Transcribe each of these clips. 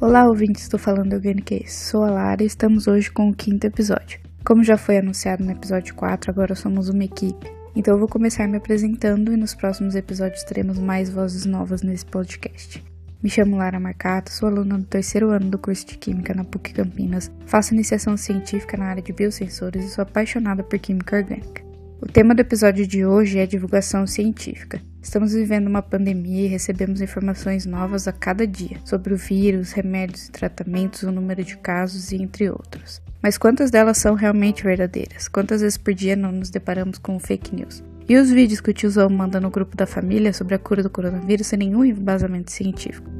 Olá, ouvintes do Falando Organic Sou a Lara e estamos hoje com o quinto episódio. Como já foi anunciado no episódio 4, agora somos uma equipe. Então eu vou começar me apresentando e nos próximos episódios teremos mais vozes novas nesse podcast. Me chamo Lara Marcato, sou aluna do terceiro ano do curso de Química na PUC Campinas, faço iniciação científica na área de biosensores e sou apaixonada por Química Orgânica. O tema do episódio de hoje é divulgação científica. Estamos vivendo uma pandemia e recebemos informações novas a cada dia sobre o vírus, remédios e tratamentos, o número de casos e entre outros. Mas quantas delas são realmente verdadeiras? Quantas vezes por dia não nos deparamos com fake news? E os vídeos que o tiozão manda no grupo da família sobre a cura do coronavírus sem nenhum embasamento científico?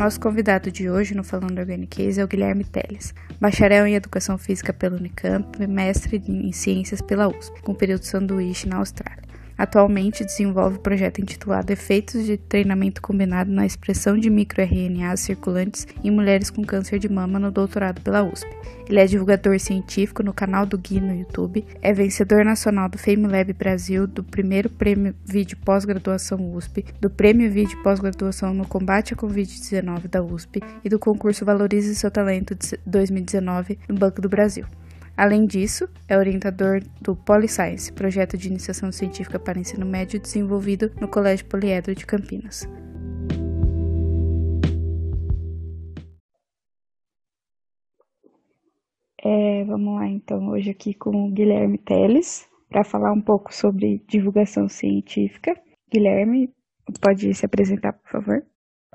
Nosso convidado de hoje no Falando Organicase é o Guilherme Teles, bacharel em Educação Física pela Unicamp e mestre em Ciências pela USP, com período sanduíche na Austrália. Atualmente desenvolve o projeto intitulado Efeitos de Treinamento Combinado na Expressão de MicroRNAs Circulantes em Mulheres com Câncer de Mama no doutorado pela USP. Ele é divulgador científico no canal do Gui no YouTube, é vencedor nacional do FameLab Brasil, do primeiro prêmio Vídeo Pós-Graduação USP, do prêmio Vídeo Pós-Graduação no Combate à Covid-19 da USP e do concurso Valorize Seu Talento 2019 no Banco do Brasil. Além disso, é orientador do PoliScience, projeto de iniciação científica para ensino médio desenvolvido no Colégio Poliedro de Campinas. É, vamos lá então, hoje aqui com o Guilherme Teles, para falar um pouco sobre divulgação científica. Guilherme, pode se apresentar, por favor?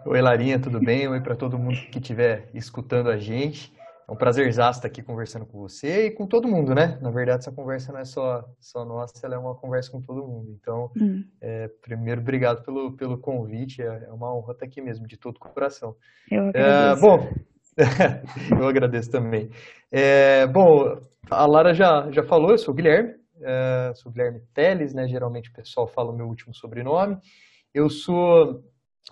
Oi, Larinha, tudo bem? Oi para todo mundo que estiver escutando a gente. É um prazer estar aqui conversando com você e com todo mundo, né? Na verdade, essa conversa não é só, só nossa, ela é uma conversa com todo mundo. Então, hum. é, primeiro, obrigado pelo, pelo convite. É, é uma honra estar aqui mesmo, de todo o coração. Eu é, agradeço. É, bom, eu agradeço também. É, bom, a Lara já, já falou, eu sou o Guilherme, é, sou o Guilherme Teles, né? Geralmente o pessoal fala o meu último sobrenome. Eu sou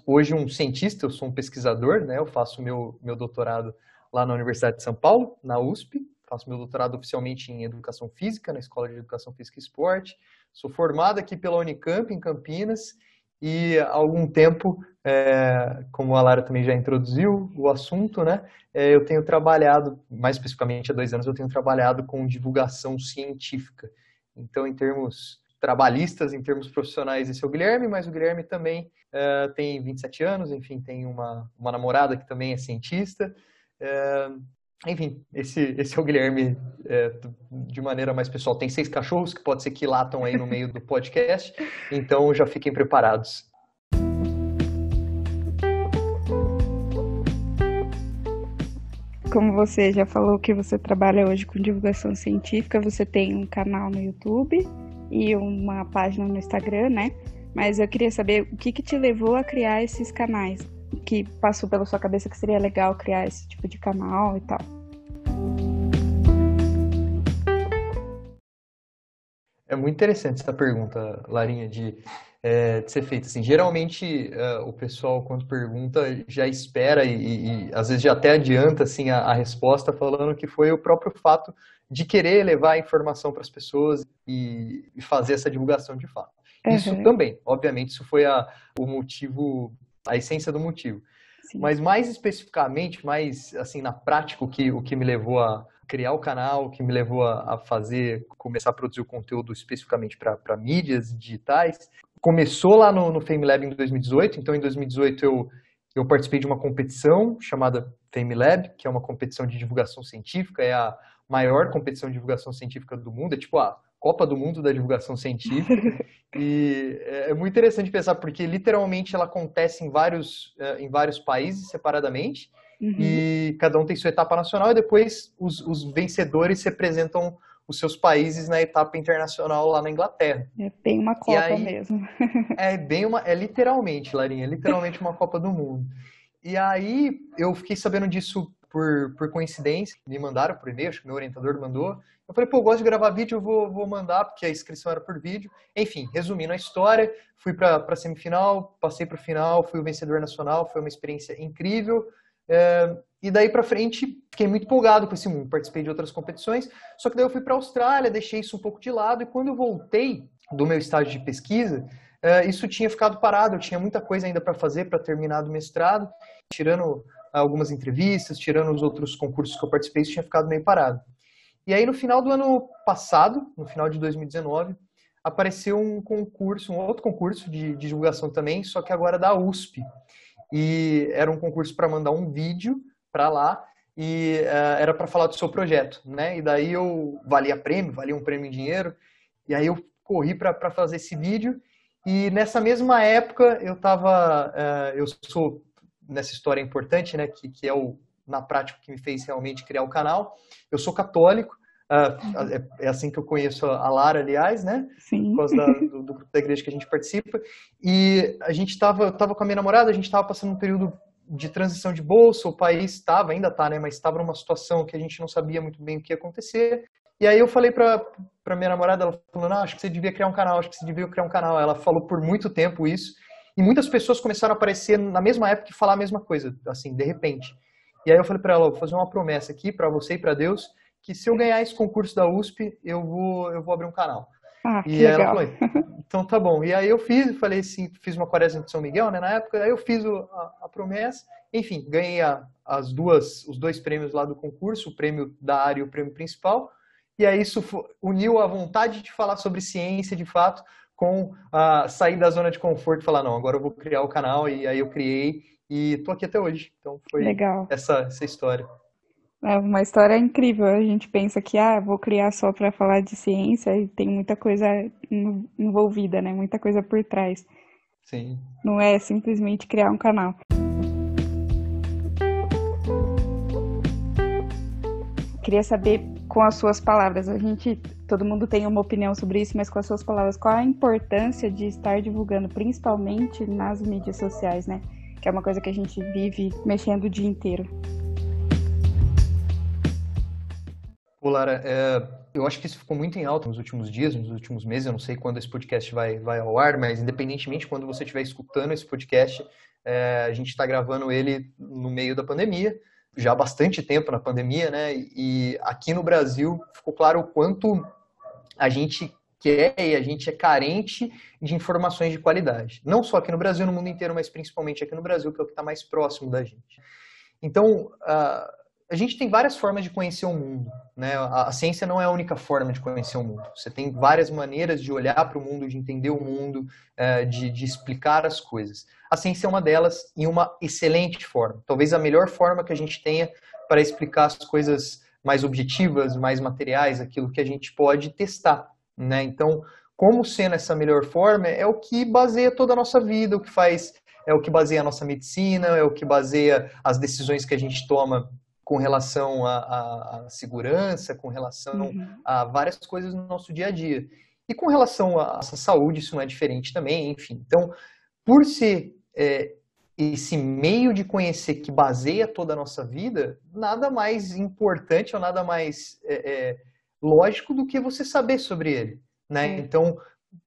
hoje um cientista, eu sou um pesquisador, né? Eu faço meu, meu doutorado lá na Universidade de São Paulo, na USP. Faço meu doutorado oficialmente em Educação Física, na Escola de Educação Física e Esporte. Sou formado aqui pela Unicamp, em Campinas, e há algum tempo, é, como a Lara também já introduziu o assunto, né, é, eu tenho trabalhado, mais especificamente há dois anos, eu tenho trabalhado com divulgação científica. Então, em termos trabalhistas, em termos profissionais, esse é o Guilherme, mas o Guilherme também é, tem 27 anos, enfim, tem uma, uma namorada que também é cientista, é, enfim, esse, esse é o Guilherme é, de maneira mais pessoal. Tem seis cachorros que pode ser que latam aí no meio do podcast, então já fiquem preparados. Como você já falou que você trabalha hoje com divulgação científica, você tem um canal no YouTube e uma página no Instagram, né? Mas eu queria saber o que, que te levou a criar esses canais que passou pela sua cabeça que seria legal criar esse tipo de canal e tal? É muito interessante essa pergunta, Larinha, de, é, de ser feita. Assim, geralmente uh, o pessoal, quando pergunta, já espera e, e, e às vezes já até adianta assim, a, a, resposta falando que foi o próprio fato de querer levar a informação para as pessoas e, e, fazer essa divulgação de fato. Uhum. Isso também, obviamente, isso foi a, o motivo a essência do motivo. Sim. Mas mais especificamente, mais assim na prática, o que, o que me levou a criar o canal, o que me levou a, a fazer, começar a produzir o conteúdo especificamente para mídias digitais, começou lá no, no FameLab em 2018. Então, em 2018 eu eu participei de uma competição chamada FameLab, que é uma competição de divulgação científica, é a maior competição de divulgação científica do mundo, é tipo a Copa do Mundo da Divulgação Científica. e é, é muito interessante pensar, porque literalmente ela acontece em vários, é, em vários países separadamente, uhum. e cada um tem sua etapa nacional, e depois os, os vencedores representam os seus países na etapa internacional lá na Inglaterra. É bem uma Copa aí, mesmo. é bem uma, é literalmente, Larinha, é literalmente uma Copa do Mundo. E aí eu fiquei sabendo disso por, por coincidência, me mandaram por e-mail, acho que meu orientador mandou. Eu falei, pô, eu gosto de gravar vídeo, eu vou, vou mandar, porque a inscrição era por vídeo. Enfim, resumindo a história, fui para a semifinal, passei para o final, fui o vencedor nacional, foi uma experiência incrível. É, E daí para frente, fiquei muito empolgado com esse mundo. Participei de outras competições, só que daí eu fui para a Austrália, deixei isso um pouco de lado. E quando eu voltei do meu estágio de pesquisa, uh, isso tinha ficado parado. Eu tinha muita coisa ainda para fazer para terminar do mestrado, tirando algumas entrevistas, tirando os outros concursos que eu participei, isso tinha ficado meio parado. E aí no final do ano passado, no final de 2019, apareceu um concurso, um outro concurso de, de divulgação também, só que agora da USP. E era um concurso para mandar um vídeo para lá e uh, era para falar do seu projeto, né? E daí eu valia prêmio, valia um prêmio em dinheiro, e aí eu corri para fazer esse vídeo. E nessa mesma época eu estava, uh, eu sou nessa história importante, né? Que, que é o na prática que me fez realmente criar o canal. Eu sou católico, uh, é, é, assim que eu conheço a Lara, aliás, né? Sim. Por causa da, do, do, grupo da igreja que a gente participa. E a gente estava, tava com a minha namorada, a gente estava passando um período de transição de bolsa, o país estava, ainda está, né, mas estava numa situação que a gente não sabia muito bem o que ia acontecer. E aí eu falei para para minha namorada, ela falou: "Não, acho que você devia criar um canal, acho que você devia criar um canal". Ela falou por muito tempo isso, e muitas pessoas começaram a aparecer na mesma época e falar a mesma coisa, assim, de repente. E aí eu falei para ela: "Vou fazer uma promessa aqui para você e para Deus, que se eu ganhar esse concurso da USP, eu vou eu vou abrir um canal". Ah, e legal. ela falou, então tá bom. E aí eu fiz, falei assim, fiz uma quaresma de São Miguel, né, na época, aí eu fiz o, a, a, promessa, enfim, ganhei a, as duas, os dois prêmios lá do concurso, o prêmio da área e o prêmio principal, e aí isso uniu a vontade de falar sobre ciência, de fato, com a sair da zona de conforto e falar, não, agora eu vou criar o canal, e aí eu criei, e tô aqui até hoje. Então foi Legal. Essa, essa história. É uma história incrível. A gente pensa que, ah, vou criar só para falar de ciência e tem muita coisa envolvida, né? Muita coisa por trás. Sim. Não é simplesmente criar um canal. Queria saber com as suas palavras, a gente, todo mundo tem uma opinião sobre isso, mas com as suas palavras, qual a importância de estar divulgando, principalmente nas mídias sociais, né? Que é uma coisa que a gente vive mexendo o dia inteiro. Pô, Lara, é, eu acho que isso ficou muito em alta nos últimos dias, nos últimos meses. Eu não sei quando esse podcast vai, vai ao ar, mas independentemente quando você estiver escutando esse podcast, é, a gente está gravando ele no meio da pandemia, já há bastante tempo na pandemia, né? E aqui no Brasil ficou claro o quanto a gente quer e a gente é carente de informações de qualidade. Não só aqui no Brasil, no mundo inteiro, mas principalmente aqui no Brasil, que é o que está mais próximo da gente. Então, uh, a gente tem várias formas de conhecer o mundo. Né? A, a, ciência não é a única forma de conhecer o mundo. Você tem várias maneiras de olhar para o mundo, de entender o mundo, é, de, de, explicar as coisas. A ciência é uma delas e uma excelente forma. Talvez a melhor forma que a gente tenha para explicar as coisas mais objetivas, mais materiais, aquilo que a gente pode testar. Né? Então, como sendo essa melhor forma, é o que baseia toda a nossa vida, o que faz, é o que baseia a nossa medicina, é o que baseia as decisões que a gente toma com relação à, segurança, com relação uhum. a várias coisas no nosso dia a dia. E com relação à nossa saúde, isso não é diferente também, enfim. Então, por ser é, esse meio de conhecer que baseia toda a nossa vida, nada mais importante ou nada mais é, é, lógico do que você saber sobre ele. Né? Então,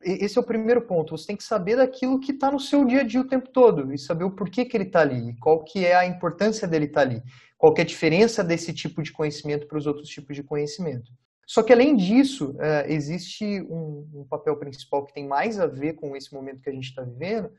esse é o primeiro ponto. Você tem que saber daquilo que está no seu dia a dia o tempo todo e saber o porquê que ele está ali, qual que é a importância dele estar tá ali qual é a diferença desse tipo de conhecimento para os outros tipos de conhecimento. Só que, além disso, é, existe um, papel principal que tem mais a ver com esse momento que a gente está vivendo,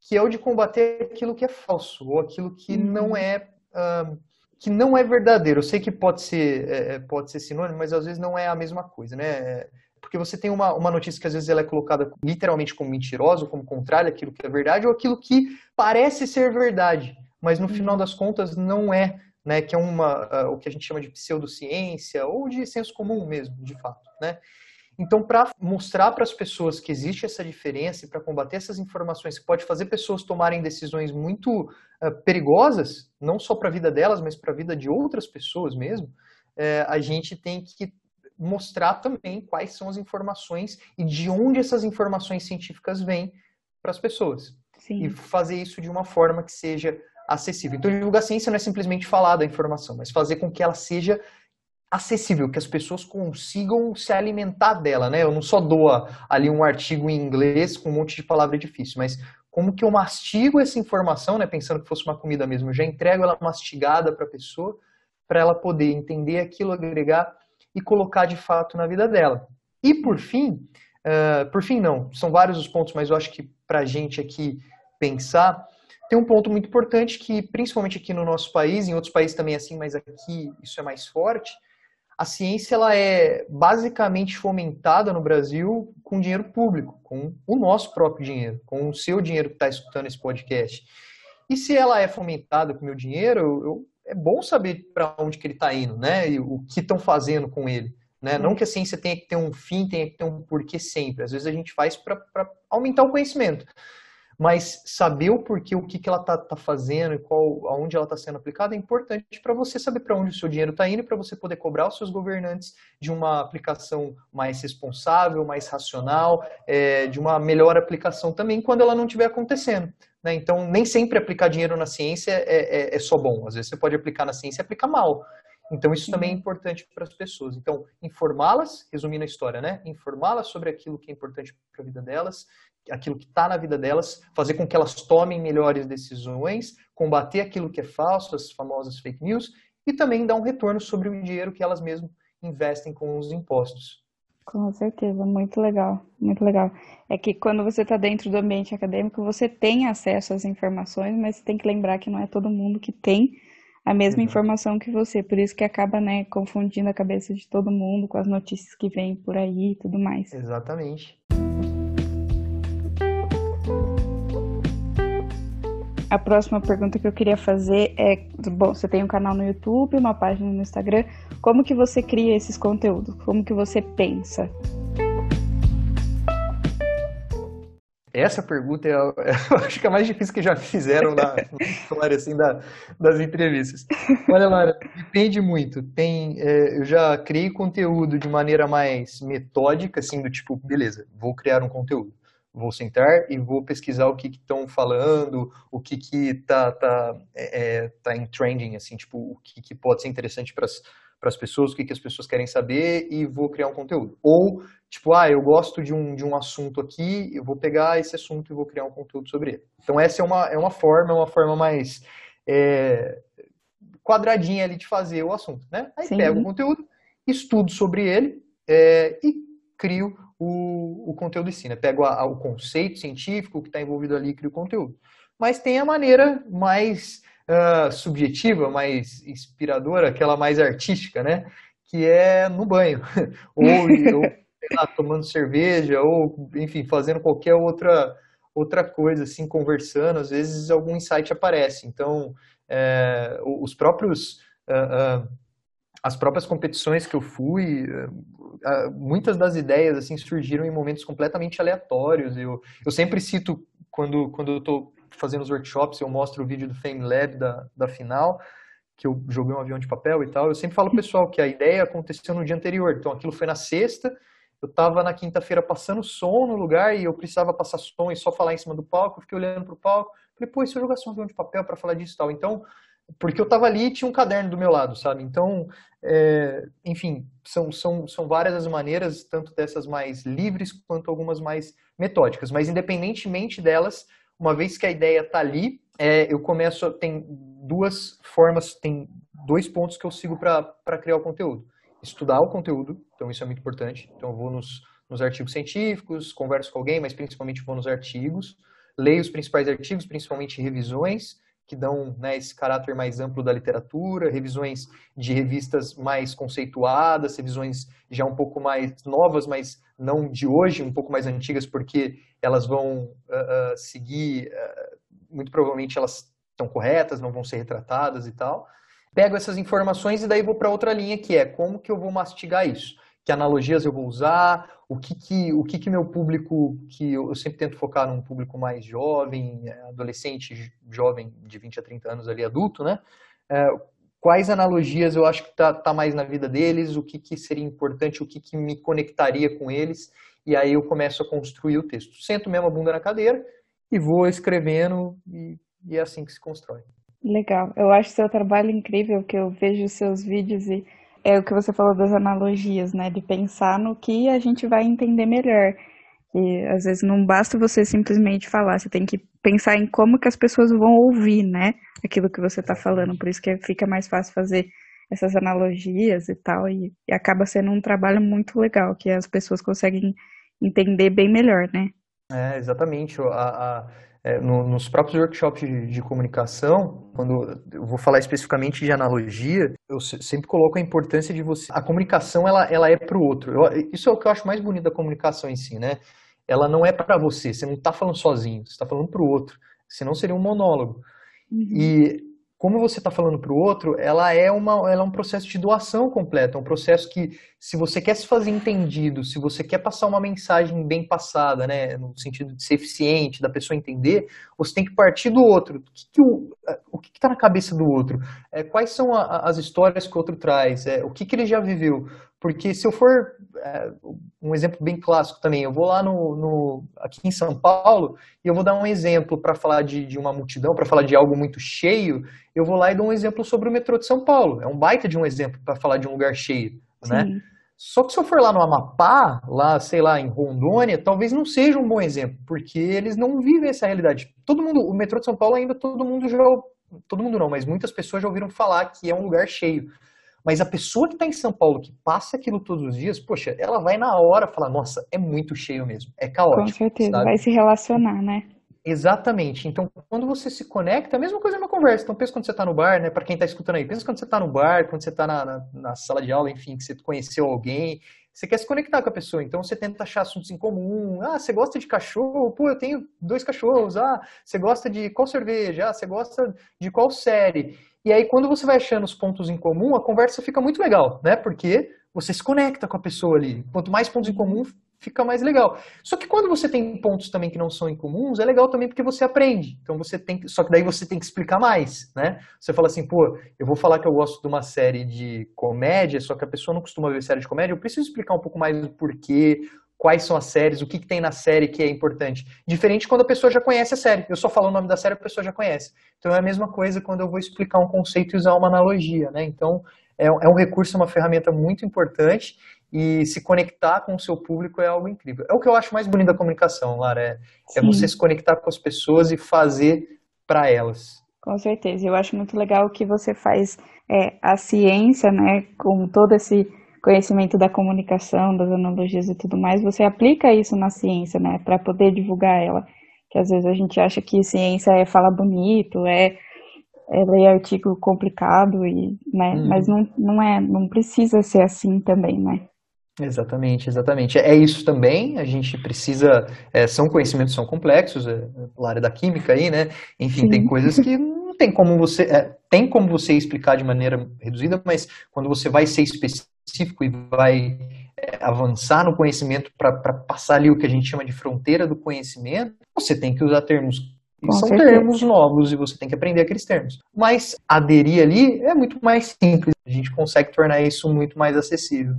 que é o de combater aquilo que é falso, ou aquilo que uhum. não é uh, que não é verdadeiro. Eu sei que pode ser, é, é, pode ser sinônimo, mas às vezes não é a mesma coisa, né? Porque você tem uma, uma notícia que às vezes ela é colocada literalmente como mentirosa, como contrária àquilo que é verdade, ou aquilo que parece ser verdade, mas no uhum. final das contas não é né, que é uma, uh, o que a gente chama de pseudociência ou de senso comum mesmo, de fato, né? Então, para mostrar para as pessoas que existe essa diferença e para combater essas informações que pode fazer pessoas tomarem decisões muito uh, perigosas, não só para a vida delas, mas para a vida de outras pessoas mesmo, uh, a gente tem que mostrar também quais são as informações e de onde essas informações científicas vêm para as pessoas. Sim. E fazer isso de uma forma que seja acessível. Então, divulgar ciência não é simplesmente falar da informação, mas fazer com que ela seja acessível, que as pessoas consigam se alimentar dela, né? Eu não só dou ali um artigo em inglês com um monte de palavra difícil, mas como que eu mastigo essa informação, né, pensando que fosse uma comida mesmo, eu já entrego ela mastigada para a pessoa, para ela poder entender aquilo, agregar e colocar de fato na vida dela. E por fim, uh, por fim não, são vários os pontos, mas eu acho que para a gente aqui pensar, tem um ponto muito importante que, principalmente aqui no nosso país, em outros países também é assim, mas aqui isso é mais forte, a ciência ela é basicamente fomentada no Brasil com dinheiro público, com o nosso próprio dinheiro, com o seu dinheiro que está escutando esse podcast. E se ela é fomentada com o meu dinheiro, eu, eu, é bom saber para onde que ele está indo, né? E o que estão fazendo com ele. Né? Não que a ciência tenha que ter um fim, tenha que ter um porquê sempre. Às vezes a gente faz para aumentar o conhecimento mas saber o porquê, o que, que ela está tá fazendo e qual, aonde ela está sendo aplicada é importante para você saber para onde o seu dinheiro está indo e para você poder cobrar os seus governantes de uma aplicação mais responsável, mais racional, é, de uma melhor aplicação também quando ela não estiver acontecendo. Né? Então, nem sempre aplicar dinheiro na ciência é, é, é só bom. Às vezes você pode aplicar na ciência e aplicar mal. Então, isso também é importante para as pessoas. Então, informá-las, resumindo a história, né? Informá-las sobre aquilo que é importante para a vida delas aquilo que está na vida delas, fazer com que elas tomem melhores decisões, combater aquilo que é falso, as famosas fake news, e também dar um retorno sobre o dinheiro que elas mesmas investem com os impostos. Com certeza, muito legal, muito legal. É que quando você está dentro do ambiente acadêmico, você tem acesso às informações, mas você tem que lembrar que não é todo mundo que tem a mesma uhum. informação que você, por isso que acaba, né, confundindo a cabeça de todo mundo com as notícias que vêm por aí e tudo mais. Exatamente. A próxima pergunta que eu queria fazer é, bom, você tem um canal no YouTube, uma página no Instagram, como que você cria esses conteúdos? Como que você pensa? Essa pergunta é, acho que é a mais difícil que já fizeram na assim, da, das entrevistas. Olha, Lara, depende muito. Tem, é, eu já criei conteúdo de maneira mais metódica, assim, do tipo, beleza, vou criar um conteúdo vou sentar e vou pesquisar o que estão falando, o que que tá, tá, é, é, tá em trending, assim, tipo, o que, que pode ser interessante para as pessoas, o que, que as pessoas querem saber e vou criar um conteúdo. Ou, tipo, ah, eu gosto de um, de um assunto aqui, eu vou pegar esse assunto e vou criar um conteúdo sobre ele. Então, essa é uma, é uma forma, é uma forma mais é, quadradinha ali de fazer o assunto, né? Aí Sim. pego o conteúdo, estudo sobre ele é, e crio o, o conteúdo em si, né? Pego a, a, o conceito científico que está envolvido ali e crio o conteúdo. Mas tem a maneira mais uh, subjetiva, mais inspiradora, aquela mais artística, né? Que é no banho. ou, ou lá, tomando cerveja, ou, enfim, fazendo qualquer outra, outra coisa, assim, conversando. Às vezes algum insight aparece. Então, é, os próprios... Uh, uh, as próprias competições que eu fui, muitas das ideias assim surgiram em momentos completamente aleatórios. Eu, eu sempre cito quando quando eu estou fazendo os workshops, eu mostro o vídeo do Fame Lab da, da final, que eu joguei um avião de papel e tal. Eu sempre falo pessoal que a ideia aconteceu no dia anterior. Então aquilo foi na sexta, eu estava na quinta-feira passando som no lugar e eu precisava passar som e só falar em cima do palco. Eu fiquei olhando pro palco, falei, pô, e se eu jogasse um avião de papel para falar disso e tal? Então, porque eu estava ali e tinha um caderno do meu lado, sabe? Então, é, enfim, são, são, são várias as maneiras, tanto dessas mais livres quanto algumas mais metódicas. Mas, independentemente delas, uma vez que a ideia está ali, é, eu começo. Tem duas formas, tem dois pontos que eu sigo para criar o conteúdo. Estudar o conteúdo, então isso é muito importante. Então, eu vou nos, nos artigos científicos, converso com alguém, mas principalmente vou nos artigos, leio os principais artigos, principalmente revisões que dão né, esse caráter mais amplo da literatura, revisões de revistas mais conceituadas, revisões já um pouco mais novas, mas não de hoje, um pouco mais antigas, porque elas vão uh, uh, seguir, uh, muito provavelmente elas estão corretas, não vão ser retratadas e tal. Pego essas informações e daí vou para outra linha, que é como que eu vou mastigar isso que analogias eu vou usar, o que que, o que, que meu público, que eu, sempre tento focar num público mais jovem, adolescente, jovem, de 20 a 30 anos ali, adulto, né? É, quais analogias eu acho que tá, tá mais na vida deles, o que, que seria importante, o que, que me conectaria com eles, e aí eu começo a construir o texto. Sento mesmo a bunda na cadeira e vou escrevendo, e, e é assim que se constrói. Legal. Eu acho seu trabalho incrível, que eu vejo seus vídeos e é o que você falou das analogias, né? De pensar no que a gente vai entender melhor. E às vezes não basta você simplesmente falar, você tem que pensar em como que as pessoas vão ouvir, né? Aquilo que você está falando. Por isso que fica mais fácil fazer essas analogias e tal. E, e acaba sendo um trabalho muito legal, que as pessoas conseguem entender bem melhor, né? É, exatamente. A, a, é, no, nos próprios workshops de, de, comunicação, quando eu vou falar especificamente de analogia, eu sempre coloco a importância de você. A comunicação ela, ela é para o outro. Eu, isso é o que eu acho mais bonito da comunicação em si, né? Ela não é para você. Você não está falando sozinho. Você está falando para o outro. Senão seria um monólogo. Uhum. E como você está falando para o outro, ela é, uma, ela é um processo de doação completa, um processo que, se você quer se fazer entendido, se você quer passar uma mensagem bem passada, né, no sentido de ser eficiente, da pessoa entender, você tem que partir do outro. O que, que o, que está na cabeça do outro? É, quais são a, as histórias que o outro traz? É, o que, que ele já viveu? Porque se eu for, é, um exemplo bem clássico também, eu vou lá no, no aqui em São Paulo e eu vou dar um exemplo para falar de, de uma multidão, para falar de algo muito cheio, eu vou lá e dou um exemplo sobre o metrô de São Paulo. É um baita de um exemplo para falar de um lugar cheio, né? Só que se eu for lá no Amapá, lá, sei lá, em Rondônia, talvez não seja um bom exemplo, porque eles não vivem essa realidade. Todo mundo, o metrô de São Paulo ainda todo mundo já, todo mundo não, mas muitas pessoas já ouviram falar que é um lugar cheio. Mas a pessoa que está em São Paulo, que passa aquilo todos os dias, poxa, ela vai na hora falar, nossa, é muito cheio mesmo, é caótico. Com certeza, sabe? vai se relacionar, né? Exatamente. Então, quando você se conecta, é a mesma coisa na conversa. Então, pensa quando você está no bar, né? Para quem está escutando aí, pensa quando você está no bar, quando você está na, na, na, sala de aula, enfim, que você conheceu alguém, você quer se conectar com a pessoa. Então, você tenta achar assuntos em comum. Ah, você gosta de cachorro? Pô, eu tenho dois cachorros. Ah, você gosta de qual cerveja? Ah, você gosta de qual série? E aí, quando você vai achando os pontos em comum, a conversa fica muito legal, né? Porque você se conecta com a pessoa ali. Quanto mais pontos em comum, fica mais legal. Só que quando você tem pontos também que não são incomuns, é legal também porque você aprende. Então você tem que, só que daí você tem que explicar mais, né? Você fala assim, pô, eu vou falar que eu gosto de uma série de comédia, só que a pessoa não costuma ver série de comédia, eu preciso explicar um pouco mais do porquê, quais são as séries, o que, que, tem na série que é importante. Diferente quando a pessoa já conhece a série. Eu só falo o nome da série, a pessoa já conhece. Então é a mesma coisa quando eu vou explicar um conceito e usar uma analogia, né? Então é, é um recurso, uma ferramenta muito importante e se conectar com o seu público é algo incrível. É o que eu acho mais bonito da comunicação, Lara, é, é você se conectar com as pessoas e fazer para elas. Com certeza, eu acho muito legal que você faz é, a ciência, né, com todo esse conhecimento da comunicação, das analogias e tudo mais, você aplica isso na ciência, né, para poder divulgar ela. Que às vezes a gente acha que ciência é falar bonito, é, é ler artigo complicado e, né, hum. mas não, não é, não precisa ser assim também, né? Exatamente, exatamente. É isso também, a gente precisa, é, são conhecimentos são complexos, é, a área da química aí, né? Enfim, Sim. tem coisas que não tem como você, é, tem como você explicar de maneira reduzida, mas quando você vai ser específico específico e vai é, avançar no conhecimento para passar ali o que a gente chama de fronteira do conhecimento, você tem que usar termos que são certeza. termos novos e você tem que aprender aqueles termos. Mas aderir ali é muito mais simples, a gente consegue tornar isso muito mais acessível.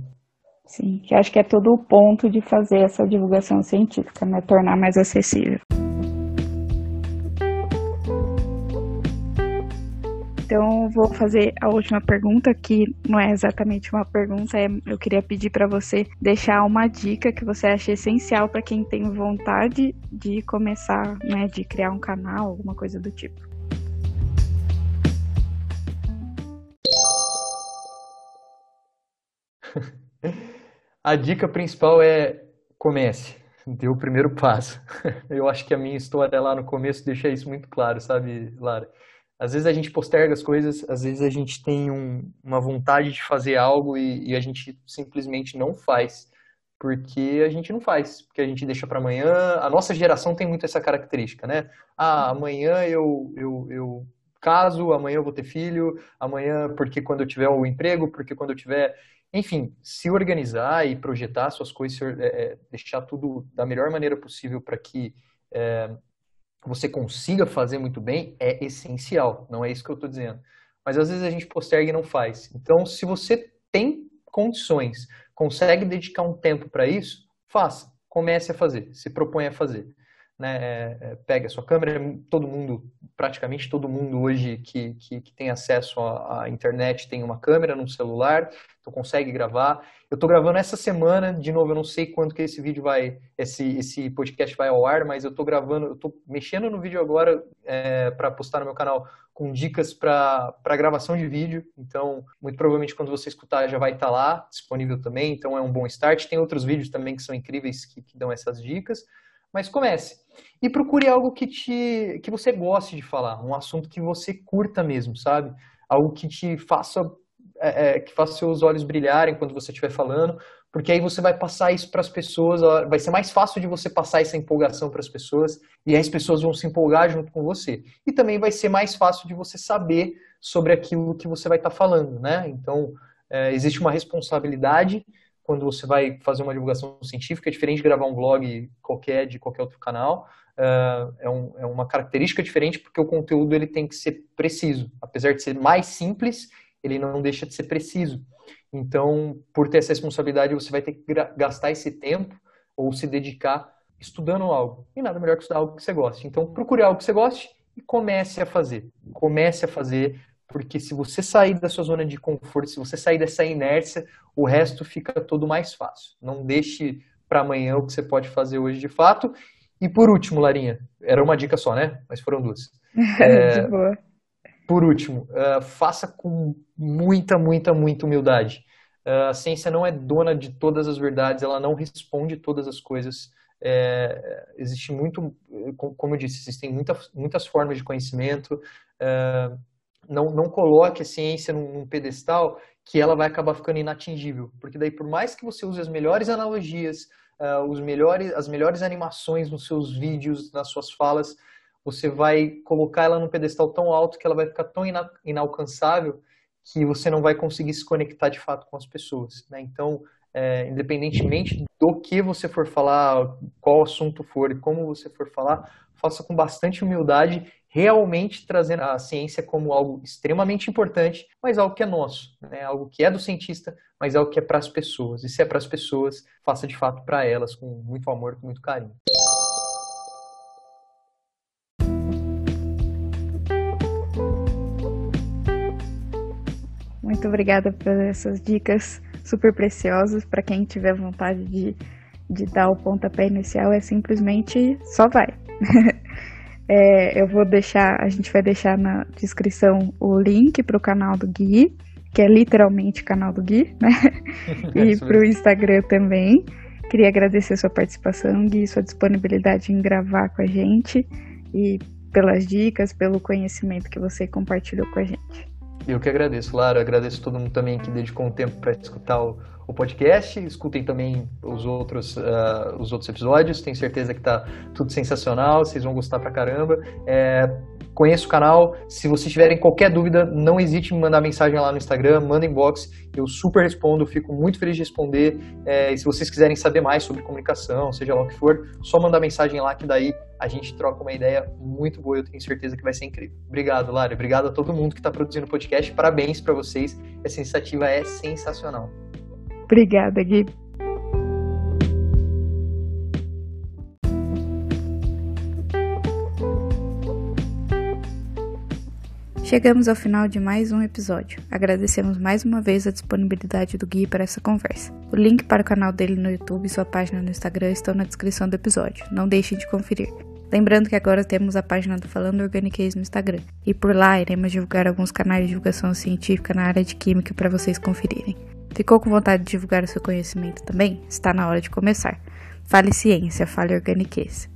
Sim, que acho que é todo o ponto de fazer essa divulgação científica, né? Tornar mais acessível. Então, vou fazer a última pergunta, que não é exatamente uma pergunta, é, eu queria pedir para você deixar uma dica que você acha essencial para quem tem vontade de começar, né, de criar um canal, alguma coisa do tipo. A dica principal é comece, dê o primeiro passo. Eu acho que a minha história lá no começo deixa isso muito claro, sabe, Lara? Às vezes a gente posterga as coisas, às vezes a gente tem um, uma vontade de fazer algo e, e, a gente simplesmente não faz, porque a gente não faz, porque a gente deixa para amanhã. A nossa geração tem muito essa característica, né? Ah, amanhã eu, eu, eu caso, amanhã eu vou ter filho, amanhã porque quando eu tiver o emprego, porque quando eu tiver. Enfim, se organizar e projetar suas coisas, é, é, deixar tudo da melhor maneira possível para que é, você consiga fazer muito bem é essencial, não é isso que eu estou dizendo. Mas às vezes a gente posterga e não faz. Então, se você tem condições, consegue dedicar um tempo para isso, faça, comece a fazer, se propõe a fazer. Né, é, é, pegue a sua câmera, todo mundo, praticamente todo mundo hoje que, que, que tem acesso à, à, internet tem uma câmera no celular, então consegue gravar. Eu estou gravando essa semana, de novo, eu não sei quando que esse vídeo vai, esse, esse podcast vai ao ar, mas eu estou gravando, eu estou mexendo no vídeo agora é, para postar no meu canal com dicas para gravação de vídeo, então muito provavelmente quando você escutar já vai estar tá lá, disponível também, então é um bom start. Tem outros vídeos também que são incríveis que, que dão essas dicas mas comece. E procure algo que, te, que você goste de falar, um assunto que você curta mesmo, sabe? Algo que te faça, é, é, que faça seus olhos brilharem quando você estiver falando, porque aí você vai passar isso para as pessoas, vai ser mais fácil de você passar essa empolgação para as pessoas, e aí as pessoas vão se empolgar junto com você. E também vai ser mais fácil de você saber sobre aquilo que você vai estar tá falando, né? Então, é, existe uma responsabilidade quando você vai fazer uma divulgação científica, é diferente de gravar um blog qualquer, de qualquer outro canal. Uh, é, um, é, uma característica diferente porque o conteúdo ele tem que ser preciso. Apesar de ser mais simples, ele não deixa de ser preciso. Então, por ter essa responsabilidade, você vai ter que gastar esse tempo ou se dedicar estudando algo. E nada melhor que estudar algo que você goste. Então, procure algo que você goste e comece a fazer. Comece a fazer porque se você sair da sua zona de conforto, se você sair dessa inércia, o resto fica todo mais fácil. Não deixe para amanhã o que você pode fazer hoje de fato. E por último, Larinha, era uma dica só, né? Mas foram duas. É, de boa. Por último, uh, faça com muita, muita, muita humildade. Uh, a ciência não é dona de todas as verdades, ela não responde todas as coisas. É, existe muito, como eu disse, existem muita, muitas formas de conhecimento. Uh, não, não coloque a ciência num, num pedestal que ela vai acabar ficando inatingível. Porque daí, por mais que você use as melhores analogias, uh, os melhores, as melhores animações nos seus vídeos, nas suas falas, você vai colocar ela num pedestal tão alto que ela vai ficar tão ina inalcançável que você não vai conseguir se conectar de fato com as pessoas. Né? Então, é, independentemente do que você for falar, qual assunto for e como você for falar, faça com bastante humildade realmente trazendo a ciência como algo extremamente importante, mas algo que é nosso, né? algo que é do cientista, mas algo que é para as pessoas. E se é para as pessoas, faça de fato para elas, com muito amor, com muito carinho. Muito obrigada por essas dicas super preciosas. Para quem tiver vontade de, de dar o pontapé inicial, é simplesmente só vai. É, eu vou deixar, a gente vai deixar na descrição o link para o canal do Gui, que é literalmente canal do Gui, né? e para o Instagram também. Queria agradecer sua participação, Gui, sua disponibilidade em gravar com a gente e pelas dicas, pelo conhecimento que você compartilhou com a gente. Eu que agradeço, Lara. Agradeço todo mundo também que dedicou um tempo para escutar o, o podcast. Escutem também os outros, uh, os outros episódios. Tenho certeza que tá tudo sensacional. Vocês vão gostar pra caramba. É, conheço o canal. Se vocês tiverem qualquer dúvida, não hesite em mandar mensagem lá no Instagram, manda inbox. Eu super respondo, fico muito feliz de responder. É, e se vocês quiserem saber mais sobre comunicação, seja lá o que for, só mandar mensagem lá que daí a gente troca uma ideia muito boa. Eu tenho certeza que vai ser incrível. Obrigado, Lara. Obrigado a todo mundo que está produzindo podcast. Parabéns para vocês. Essa iniciativa é sensacional. Obrigada, Gui. Chegamos ao final de mais um episódio. Agradecemos mais uma vez a disponibilidade do Gui para essa conversa. O link para o canal dele no YouTube e sua página no Instagram estão na descrição do episódio. Não deixem de conferir. Lembrando que agora temos a página do Falando Organiquez no Instagram, e por lá iremos divulgar alguns canais de divulgação científica na área de química para vocês conferirem. Ficou com vontade de divulgar o seu conhecimento também? Está na hora de começar. Fale ciência, fale organiquez.